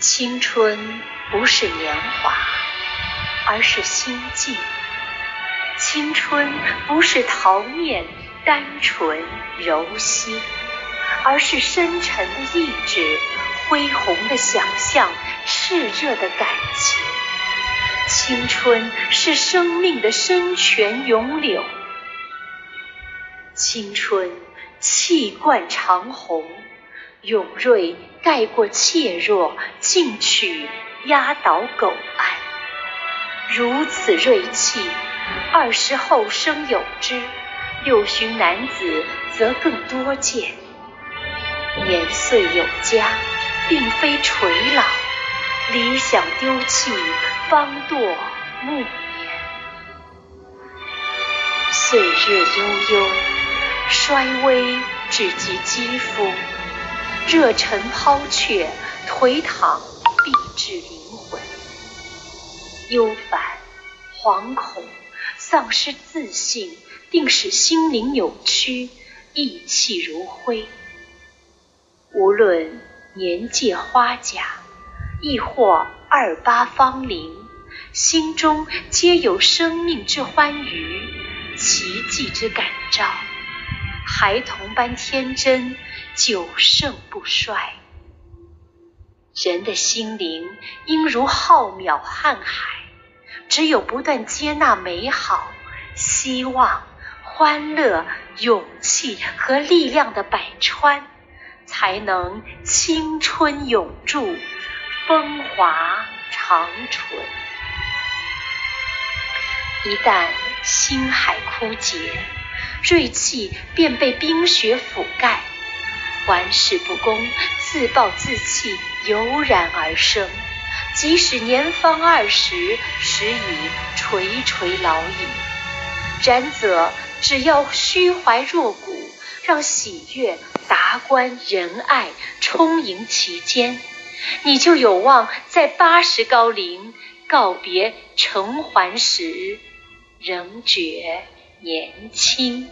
青春不是年华，而是心境；青春不是桃面单纯柔心，而是深沉的意志、恢宏的想象、炽热的感情。青春是生命的深泉涌流，青春气贯长虹。勇锐盖过怯弱，进取压倒苟安。如此锐气，二十后生有之，六旬男子则更多见。年岁有加，并非垂老；理想丢弃，方堕暮年。岁月悠悠，衰微只及肌肤。热忱抛却，颓唐必至灵魂；忧烦、惶恐、丧失自信，定使心灵扭曲，意气如灰。无论年届花甲，亦或二八芳龄，心中皆有生命之欢愉，奇迹之感召，孩童般天真。久盛不衰，人的心灵应如浩渺瀚海，只有不断接纳美好、希望、欢乐、勇气和力量的百川，才能青春永驻，风华长存。一旦心海枯竭，锐气便被冰雪覆盖。玩世不恭、自暴自弃油然而生，即使年方二十，时已垂垂老矣。然则，只要虚怀若谷，让喜悦、达观、仁爱充盈其间，你就有望在八十高龄告别尘寰时，仍觉年轻。